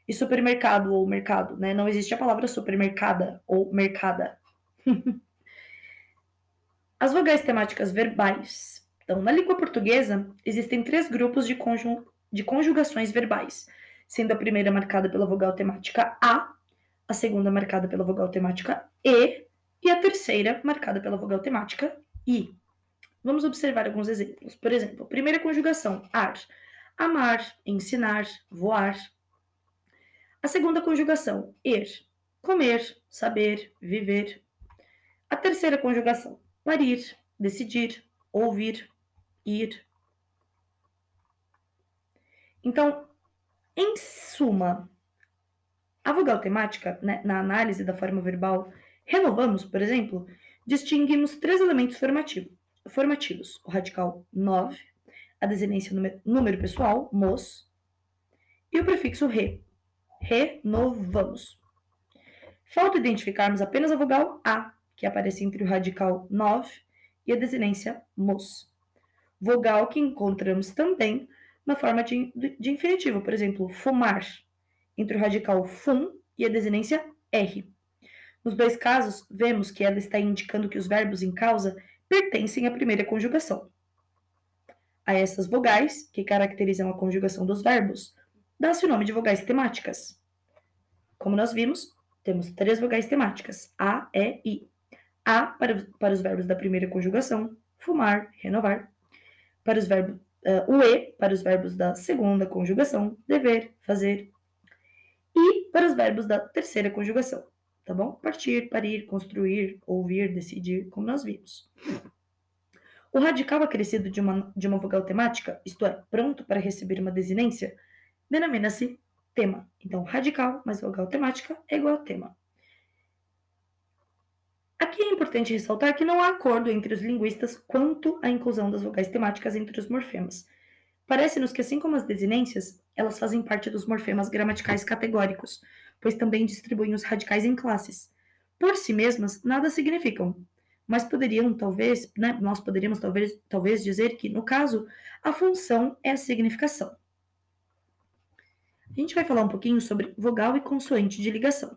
E supermercado ou mercado, né? Não existe a palavra supermercada ou mercada. As vogais temáticas verbais então, na língua portuguesa, existem três grupos de, conju de conjugações verbais, sendo a primeira marcada pela vogal temática A, a segunda marcada pela vogal temática E e a terceira marcada pela vogal temática I. Vamos observar alguns exemplos. Por exemplo, primeira conjugação, ar, amar, ensinar, voar. A segunda conjugação, er, comer, saber, viver. A terceira conjugação, parir, decidir, ouvir, ir. Então, em suma, a vogal temática, né, na análise da forma verbal, renovamos, por exemplo, distinguimos três elementos formativo, formativos: o radical 9, a desinência número, número pessoal, mos, e o prefixo re. Renovamos. Falta identificarmos apenas a vogal A, que aparece entre o radical 9 e a desinência mos vogal que encontramos também na forma de, de infinitivo, por exemplo, fumar, entre o radical fum e a desinência R. Nos dois casos, vemos que ela está indicando que os verbos em causa pertencem à primeira conjugação. A essas vogais, que caracterizam a conjugação dos verbos, dá-se o nome de vogais temáticas. Como nós vimos, temos três vogais temáticas: A, E, I. A para, para os verbos da primeira conjugação, fumar, renovar. Para os verbos, uh, o E para os verbos da segunda conjugação, dever, fazer. E para os verbos da terceira conjugação, tá bom? Partir, parir, construir, ouvir, decidir, como nós vimos. O radical acrescido de uma, de uma vogal temática, isto é, pronto para receber uma desinência, denomina-se tema. Então, radical mais vogal temática é igual a tema. Aqui é importante ressaltar que não há acordo entre os linguistas quanto à inclusão das vogais temáticas entre os morfemas. Parece-nos que, assim como as desinências, elas fazem parte dos morfemas gramaticais categóricos, pois também distribuem os radicais em classes. Por si mesmas, nada significam, mas poderiam, talvez, né, nós poderíamos talvez, talvez dizer que, no caso, a função é a significação. A gente vai falar um pouquinho sobre vogal e consoante de ligação.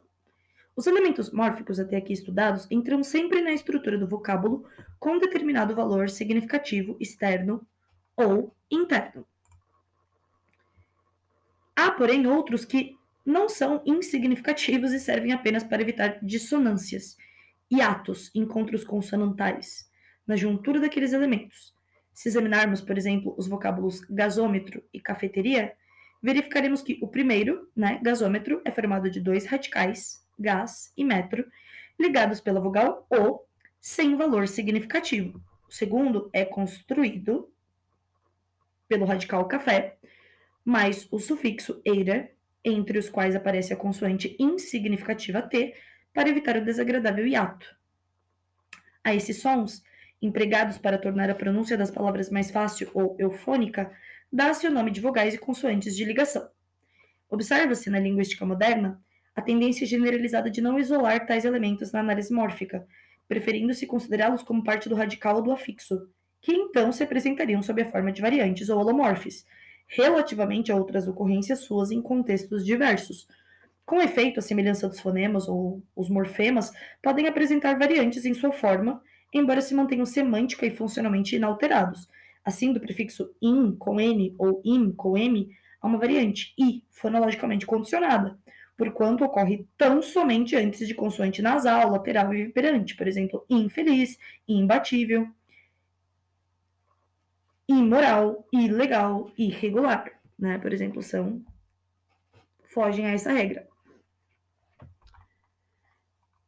Os elementos mórficos até aqui estudados entram sempre na estrutura do vocábulo com determinado valor significativo externo ou interno. Há, porém, outros que não são insignificativos e servem apenas para evitar dissonâncias, hiatos, encontros consonantais, na juntura daqueles elementos. Se examinarmos, por exemplo, os vocábulos gasômetro e cafeteria, verificaremos que o primeiro, né, gasômetro, é formado de dois radicais, gás e metro, ligados pela vogal O, sem valor significativo. O segundo é construído pelo radical café, mais o sufixo eira, entre os quais aparece a consoante insignificativa T, para evitar o desagradável hiato. A esses sons, empregados para tornar a pronúncia das palavras mais fácil ou eufônica, dá-se o nome de vogais e consoantes de ligação. Observa-se na linguística moderna a tendência generalizada de não isolar tais elementos na análise mórfica, preferindo-se considerá-los como parte do radical ou do afixo, que então se apresentariam sob a forma de variantes ou holomorfes, relativamente a outras ocorrências suas em contextos diversos. Com efeito, a semelhança dos fonemas ou os morfemas podem apresentar variantes em sua forma, embora se mantenham semântica e funcionalmente inalterados. Assim, do prefixo in com n ou im com m, há uma variante i, fonologicamente condicionada, porquanto ocorre tão somente antes de consoante nasal, lateral e vibrante, por exemplo, infeliz, imbatível imoral, ilegal, irregular, né? Por exemplo, são fogem a essa regra.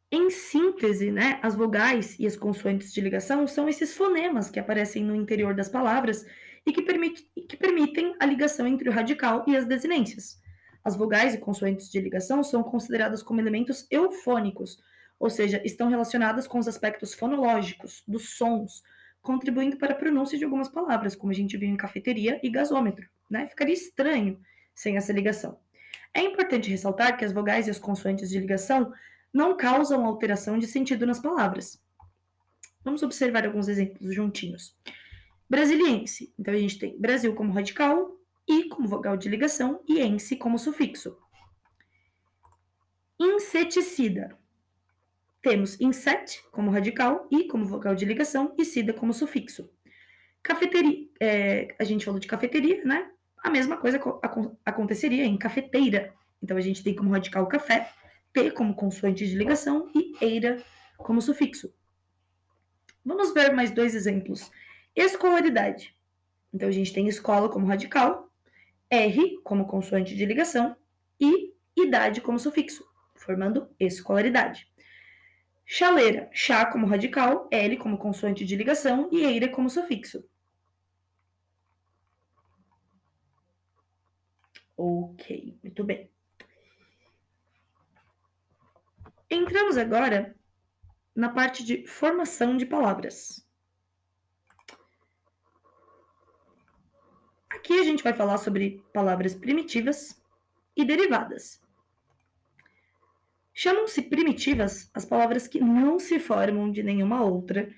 Em síntese, né, as vogais e as consoantes de ligação são esses fonemas que aparecem no interior das palavras e que, permite, que permitem a ligação entre o radical e as desinências. As vogais e consoantes de ligação são consideradas como elementos eufônicos, ou seja, estão relacionadas com os aspectos fonológicos, dos sons, contribuindo para a pronúncia de algumas palavras, como a gente viu em cafeteria e gasômetro. Né? Ficaria estranho sem essa ligação. É importante ressaltar que as vogais e as consoantes de ligação não causam alteração de sentido nas palavras. Vamos observar alguns exemplos juntinhos. Brasiliense. Então a gente tem Brasil como radical, e como vogal de ligação e ense como sufixo. Inseticida. Temos inset como radical e como vogal de ligação e sida como sufixo. Cafeteria, é, a gente falou de cafeteria, né? A mesma coisa aconteceria em cafeteira. Então a gente tem como radical café, T como consoante de ligação e eira como sufixo. Vamos ver mais dois exemplos. Escolaridade. Então a gente tem escola como radical, R como consoante de ligação e idade como sufixo, formando escolaridade. Chaleira, chá como radical, L como consoante de ligação e eira como sufixo. Ok, muito bem. Entramos agora na parte de formação de palavras. Aqui a gente vai falar sobre palavras primitivas e derivadas. Chamam-se primitivas as palavras que não se formam de nenhuma outra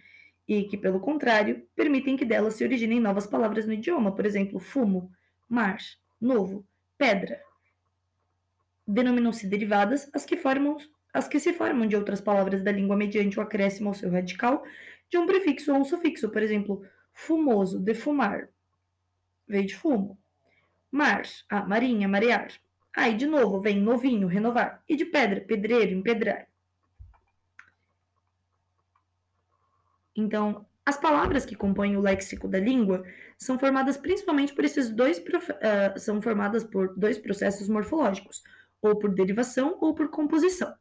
e que, pelo contrário, permitem que delas se originem novas palavras no idioma, por exemplo, fumo, mar, novo, pedra. Denominam-se derivadas as que formam as que se formam de outras palavras da língua mediante o acréscimo ao seu radical de um prefixo ou um sufixo. Por exemplo, fumoso, defumar, veio de fumo. Mar, ah, marinha, marear. Aí, de novo, vem novinho, renovar. E de pedra, pedreiro, empedrar. Então, as palavras que compõem o léxico da língua são formadas principalmente por esses dois uh, são formadas por dois processos morfológicos, ou por derivação ou por composição.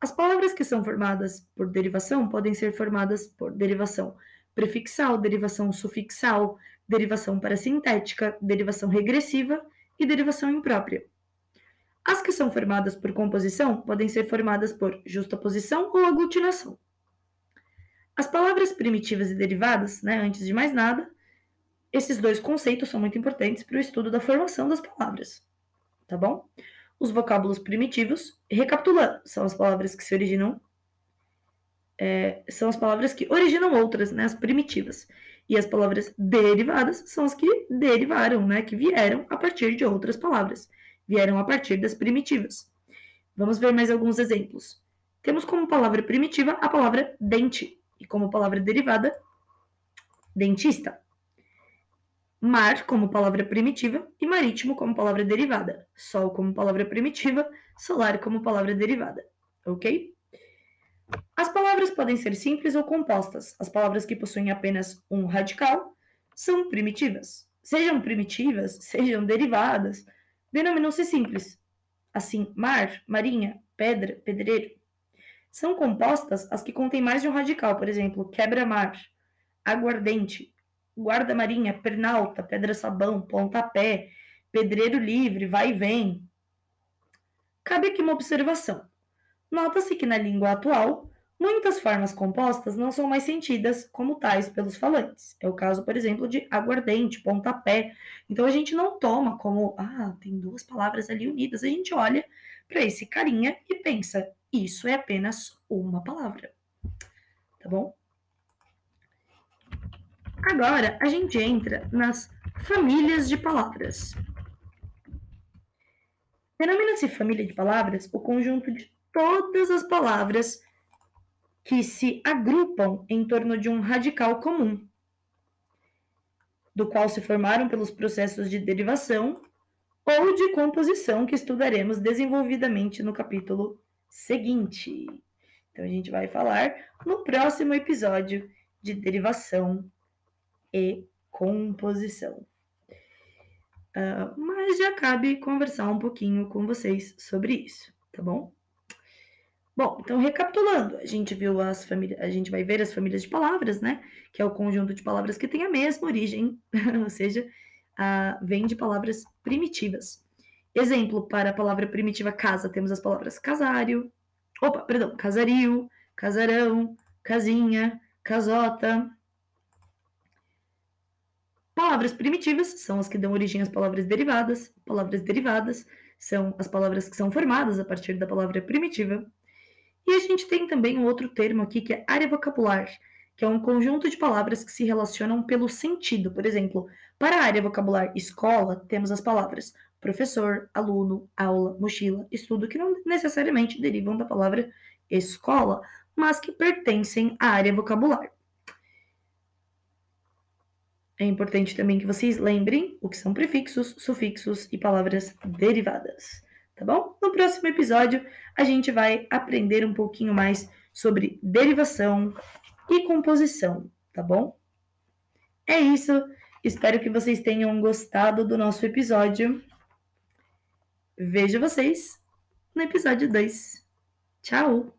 As palavras que são formadas por derivação podem ser formadas por derivação prefixal, derivação sufixal, derivação parasintética, derivação regressiva e derivação imprópria. As que são formadas por composição podem ser formadas por justaposição ou aglutinação. As palavras primitivas e derivadas, né, antes de mais nada, esses dois conceitos são muito importantes para o estudo da formação das palavras, tá bom? Os vocábulos primitivos, recapitulando, são as palavras que se originam, é, são as palavras que originam outras, né, as primitivas. E as palavras derivadas são as que derivaram, né, que vieram a partir de outras palavras, vieram a partir das primitivas. Vamos ver mais alguns exemplos. Temos como palavra primitiva a palavra dente, e como palavra derivada, dentista. Mar como palavra primitiva e marítimo como palavra derivada. Sol como palavra primitiva, solar como palavra derivada. Ok? As palavras podem ser simples ou compostas. As palavras que possuem apenas um radical são primitivas. Sejam primitivas, sejam derivadas, denominam-se simples. Assim, mar, marinha, pedra, pedreiro. São compostas as que contêm mais de um radical, por exemplo, quebra-mar, aguardente, guarda-marinha, pernalta, pedra-sabão, pontapé, pedreiro livre, vai e vem. Cabe aqui uma observação. Nota-se que na língua atual, muitas formas compostas não são mais sentidas como tais pelos falantes. É o caso, por exemplo, de aguardente, pontapé. Então a gente não toma como, ah, tem duas palavras ali unidas. A gente olha para esse carinha e pensa, isso é apenas uma palavra. Tá bom? Agora a gente entra nas famílias de palavras. Denomina-se família de palavras o conjunto de todas as palavras que se agrupam em torno de um radical comum, do qual se formaram pelos processos de derivação ou de composição que estudaremos desenvolvidamente no capítulo seguinte. Então, a gente vai falar no próximo episódio de derivação e composição. Uh, mas já cabe conversar um pouquinho com vocês sobre isso, tá bom? Bom, então recapitulando, a gente viu as famílias, a gente vai ver as famílias de palavras, né? Que é o conjunto de palavras que tem a mesma origem, ou seja, uh, vem de palavras primitivas. Exemplo, para a palavra primitiva casa, temos as palavras casário, opa, perdão, casario, casarão, casinha, casota. Palavras primitivas são as que dão origem às palavras derivadas. Palavras derivadas são as palavras que são formadas a partir da palavra primitiva. E a gente tem também um outro termo aqui que é área vocabular, que é um conjunto de palavras que se relacionam pelo sentido. Por exemplo, para a área vocabular escola, temos as palavras professor, aluno, aula, mochila, estudo, que não necessariamente derivam da palavra escola, mas que pertencem à área vocabular. É importante também que vocês lembrem o que são prefixos, sufixos e palavras derivadas, tá bom? No próximo episódio, a gente vai aprender um pouquinho mais sobre derivação e composição, tá bom? É isso. Espero que vocês tenham gostado do nosso episódio. Vejo vocês no episódio 2. Tchau!